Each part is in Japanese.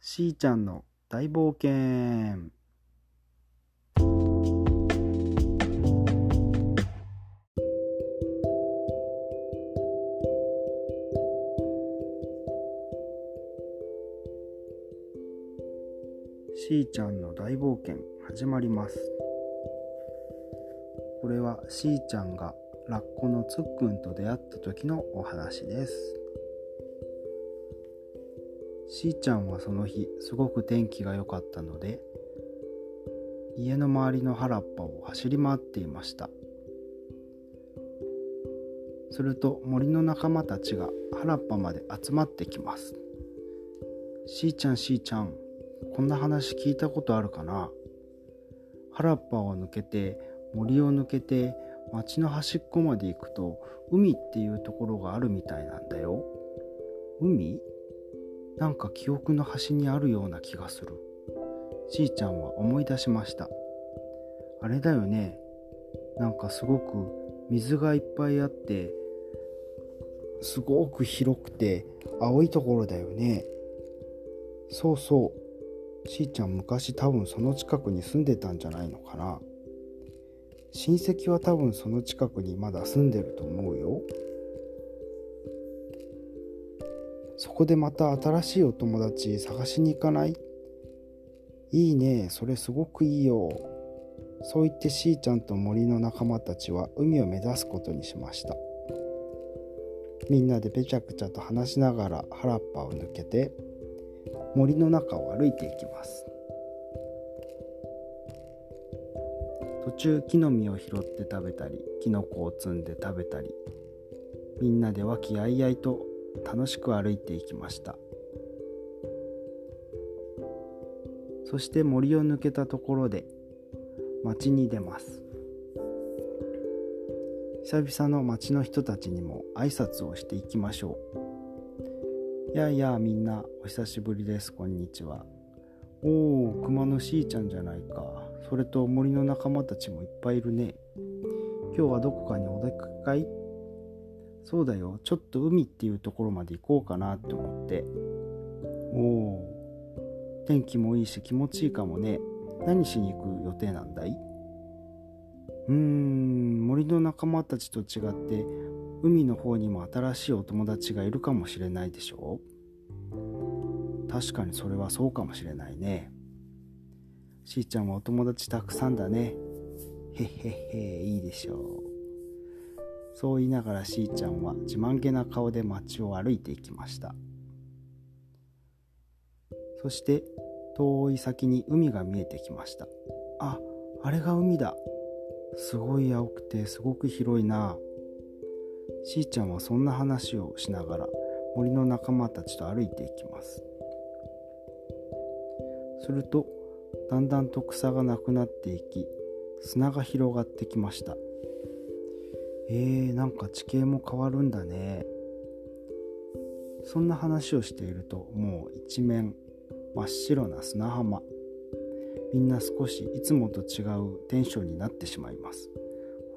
しーちゃんの大冒険。しーちゃんの大冒険始まります。これはしーちゃんがラッコのつっくんと出会った時のお話です。しーちゃんはその日すごく天気が良かったので家の周りの原っぱを走り回っていました。すると森の仲間たちが原っぱまで集まってきます。しーちゃんしーちゃんこんな話聞いたことあるかな？原っぱを抜けて森を抜けて町の端っこまで行くと海っていうところがあるみたいなんだよ。海？なんか記憶の端にあるような気がする。しーちゃんは思い出しました。あれだよね。なんかすごく水がいっぱいあってすごく広くて青いところだよね。そうそう。しーちゃん昔多分その近くに住んでたんじゃないのかな。親戚は多分その近くにまだ住んでると思うよ。そこでまた新しいお友達探しに行かない？いいね。それすごくいいよ。そう言ってしーちゃんと森の仲間たちは海を目指すことにしました。みんなでぺちゃくちゃと話しながら原っぱを抜けて森の中を歩いていきます。途中木の実を拾って食べたりキノコを摘んで食べたりみんなで和気あいあいと楽しく歩いていきました。そして森を抜けたところで町に出ます。久々の町の人たちにも挨拶をしていきましょう。やあやあみんなお久しぶりです。こんにちは。おお熊のしーちゃんじゃないか。それと森の仲間たちもいっぱいいるね。今日はどこかにお出かけかい？そうだよ。ちょっと海っていうところまで行こうかなって思って。おお天気もいいし気持ちいいかもね。何しに行く予定なんだい？うーん森の仲間たちと違って海の方にも新しいお友達がいるかもしれないでしょ？確かにそれはそうかもしれないね。しーちゃんはお友達たくさんだね。へっへっへいいでしょうそう言いながらしーちゃんは自慢げな顔で街を歩いていきました。そして遠い先に海が見えてきました。ああれが海だ。すごい青くてすごく広いな。しーちゃんはそんな話をしながら森の仲間たちと歩いていきます。するとだんだんと草がなくなっていき砂が広がってきました。えー、なんか地形も変わるんだね。そんな話をしているともう一面真っ白な砂浜。みんな少しいつもと違うテンションになってしまいます。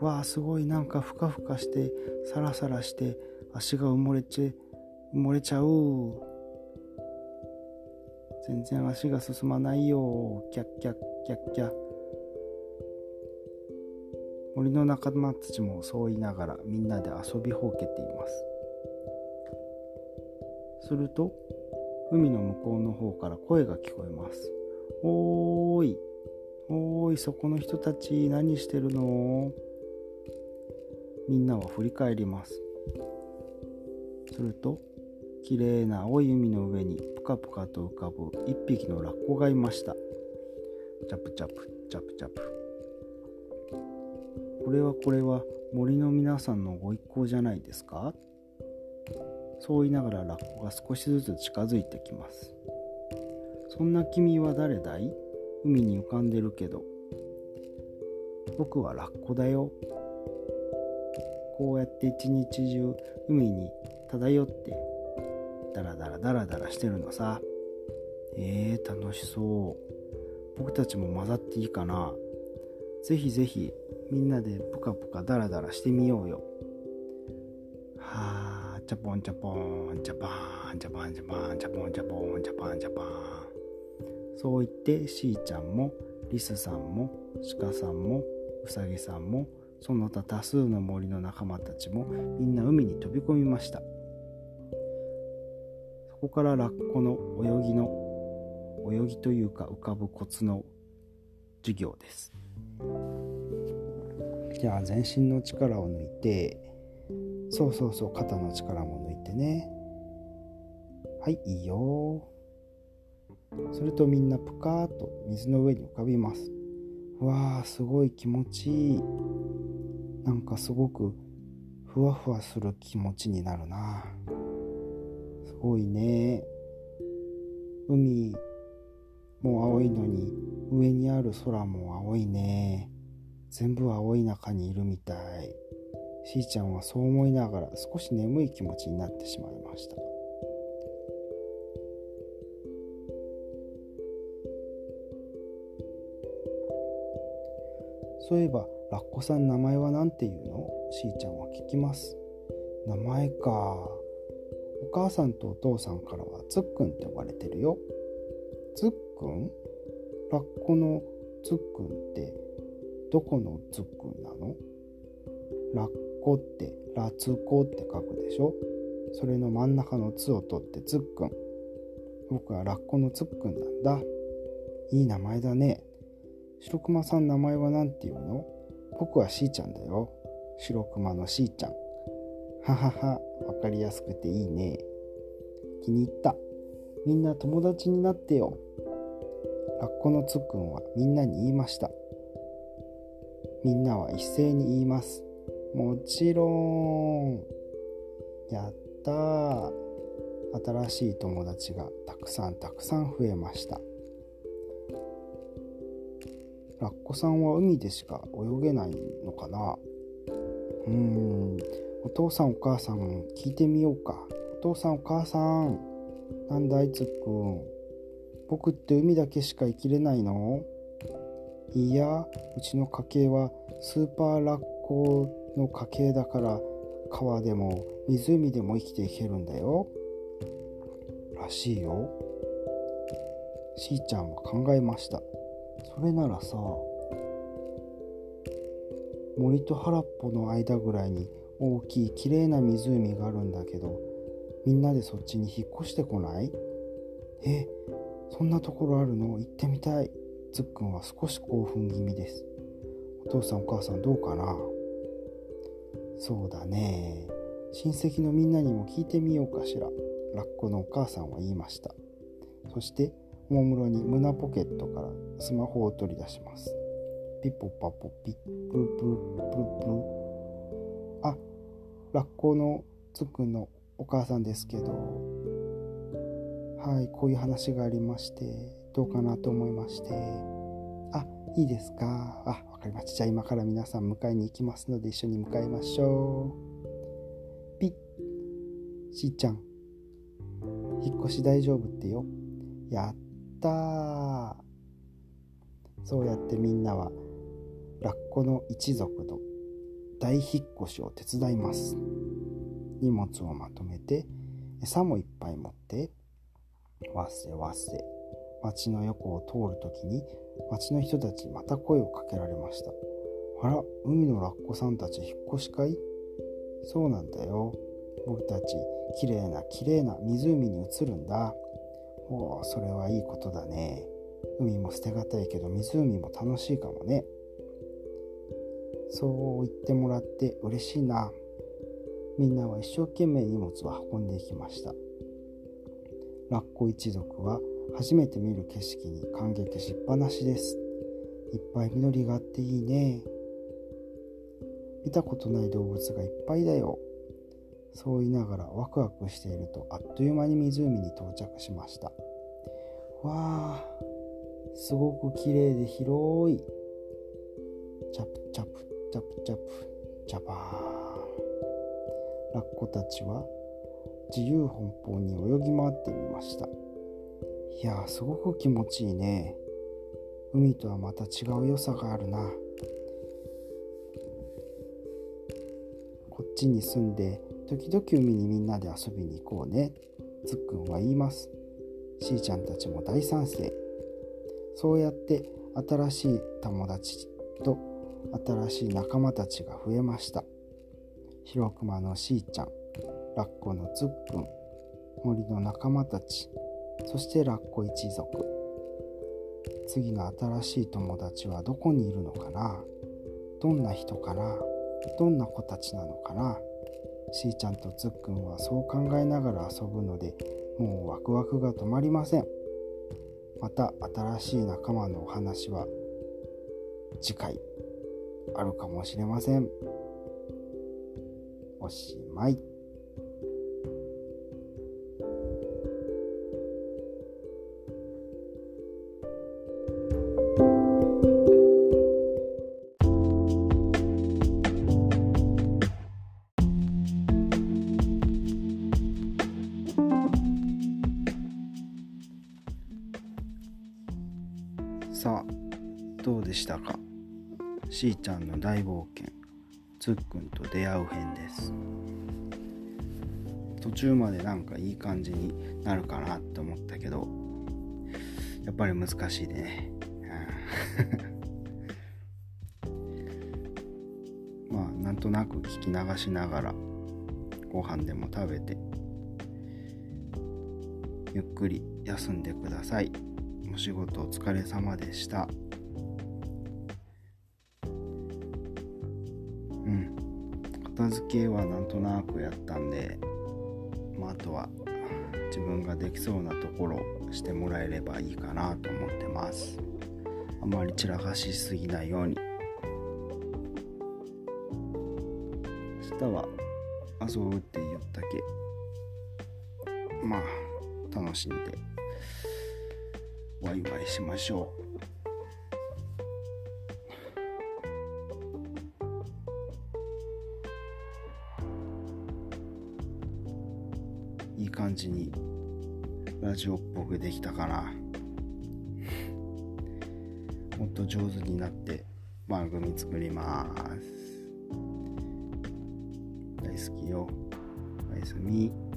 わあすごいなんかふかふかしてサラサラして足が埋もれち埋もれちゃう。全然足が進まないよ。キャッキャッキャッキャ。ッ森の仲間たちもそう言いながらみんなで遊びほうけています。すると海の向こうの方から声が聞こえますおーい。おーいそこの人たち何してるの？みんなは振り返ります。するときれいな青い海の上にぷかぷかと浮かぶ一匹のラッコがいました。チャプチャプチャプチャプ。これはこれは森の皆さんのご一行じゃないですか？そう言いながらラッコが少しずつ近づいてきます。そんな君は誰だい？海に浮かんでるけど。僕はラッコだよ。こうやって一日中海に漂ってダラダラダラダラしてるのさ。えー、楽しそう。僕たちも混ざっていいかな。ぜひぜひみんなでプカプカダラダラしてみようよ。はあチャポンチャポンチャパンチャパンチャパンチャポンチャポンチャパンチャパンそう言ってしーちゃんもリスさんも鹿さんもうさぎさんもその他多数の森の仲間たちもみんな海に飛び込みました。そこからラッコの泳ぎの泳ぎというか浮かぶコツの授業です。じゃあ全身の力を抜いてそうそうそう肩の力も抜いてね。はいいいよ。するとみんなぷかーっと水の上に浮かびます。わあすごい気持ちいい。なんかすごくふわふわする気持ちになるな。すごいね。海も青いのに上にある空も青いね。全部青い中にいるみたい。しーちゃんはそう思いながら少し眠い気持ちになってしまいました。そういえばラッコさん名前は何て言うの？しーちゃんは聞きます。名前か。お母さんとお父さんからはつっくんって呼ばれてるよ。つっくん？ラッコのつっくんってどこのつっくんなの？ラッコってラツコって書くでしょ？それの真ん中の「つ」を取ってつっくん。僕はラッコのつっくんなんだ。いい名前だね。白熊さん名前は何て言うの？僕はしーちゃんだよ。白熊のしーちゃん。はははわかりやすくていいね。気に入った。みんな友達になってよ。ラッコのつっくんはみんなに言いました。みんなは一斉に言います。もちろんやったー。新しい友達がたくさんたくさん増えました。ラッコさんは海でしか泳げないのかな？うーん。お父さんお母さん聞いてみようか。お父さんお母さんなんだいつくん。僕って海だけしか生きれないの？いやうちの家系はスーパーラッコの家系だから川でも湖でも生きていけるんだよ。らしいよ。しーちゃんは考えました。それならさ森と原っぽの間ぐらいに大きい綺麗な湖があるんだけどみんなでそっちに引っ越してこない？えそんなところあるの？行ってみたい。つっくんは少し興奮気味です。お父さんお母さんどうかな？そうだね。親戚のみんなにも聞いてみようかしら。ラッコのお母さんは言いました。そしておもむろに胸ポケットからスマホを取り出します。ピッポッパポピ。ップルプルプルプル。あラッコのつくんのお母さんですけど。はいこういう話がありまして。どうかなと思いまして。あいいですか？あわかりました。じゃあ今から皆さん迎えに行きますので一緒に向かいましょう。ピッ。しーちゃん。引っ越し大丈夫ってよ。やっったそうやってみんなはラッコの一族の大引っ越しを手伝います。荷物をまとめて餌もいっぱい持ってわっせわせ。町の横を通るときに町の人たちまた声をかけられましたあら海のラッコさんたち引っ越しかいそうなんだよ。僕たちきれいなきれいな湖に移るんだ。おおそれはいいことだね。海も捨てがたいけど湖も楽しいかもね。そう言ってもらって嬉しいな。みんなは一生懸命荷物を運んでいきました。ラッコ一族は初めて見る景色に感激しっぱなしです。いっぱい緑があっていいね。見たことない動物がいっぱいだよ。そう言いながらワクワクしているとあっという間に湖に到着しました。わあすごく綺麗で広い。チャプチャプチャプチャプ。ジャバー。ンラッコたちは自由奔放に泳ぎ回ってみました。いやすごく気持ちいいね。海とはまた違う良さがあるな。こっちに住んで時々海にみんなで遊びに行こうね。つっくんは言います。しーちゃんたちも大賛成。そうやって新しい友達と新しい仲間たちが増えました。ヒロクマのしーちゃんラッコのつっくん森の仲間たち。そしてラッコ一族。次の新しい友達はどこにいるのかな？どんな人かな？どんな子たちなのかな？しーちゃんとつっくんはそう考えながら遊ぶのでもうワクワクが止まりません。また新しい仲間のお話は次回あるかもしれません。おしまい。さあどうでしたか？しーちゃんの大冒険。つっくんと出会う編です。途中までなんかいい感じになるかなって思ったけどやっぱり難しいでね、まあなんとなく聞き流しながらご飯でも食べてゆっくり休んでください。お仕事お疲れ様でした。うん。片付けはなんとなくやったんで、まあ、あとは自分ができそうなところをしてもらえればいいかなと思ってます。あまり散らかしすぎないように。明日は遊ぶって言ったけ。まあ、楽しんで。ワイワイしましょう。いい感じにラジオっぽくできたかな。もっと上手になって番組作ります。大好きよ。おやすみ。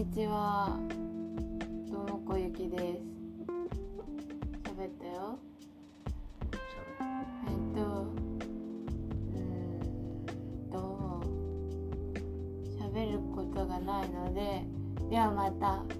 にちは。どうもこゆきです。喋ったよ。えっと、うーんと、喋ることがないので、ではまた。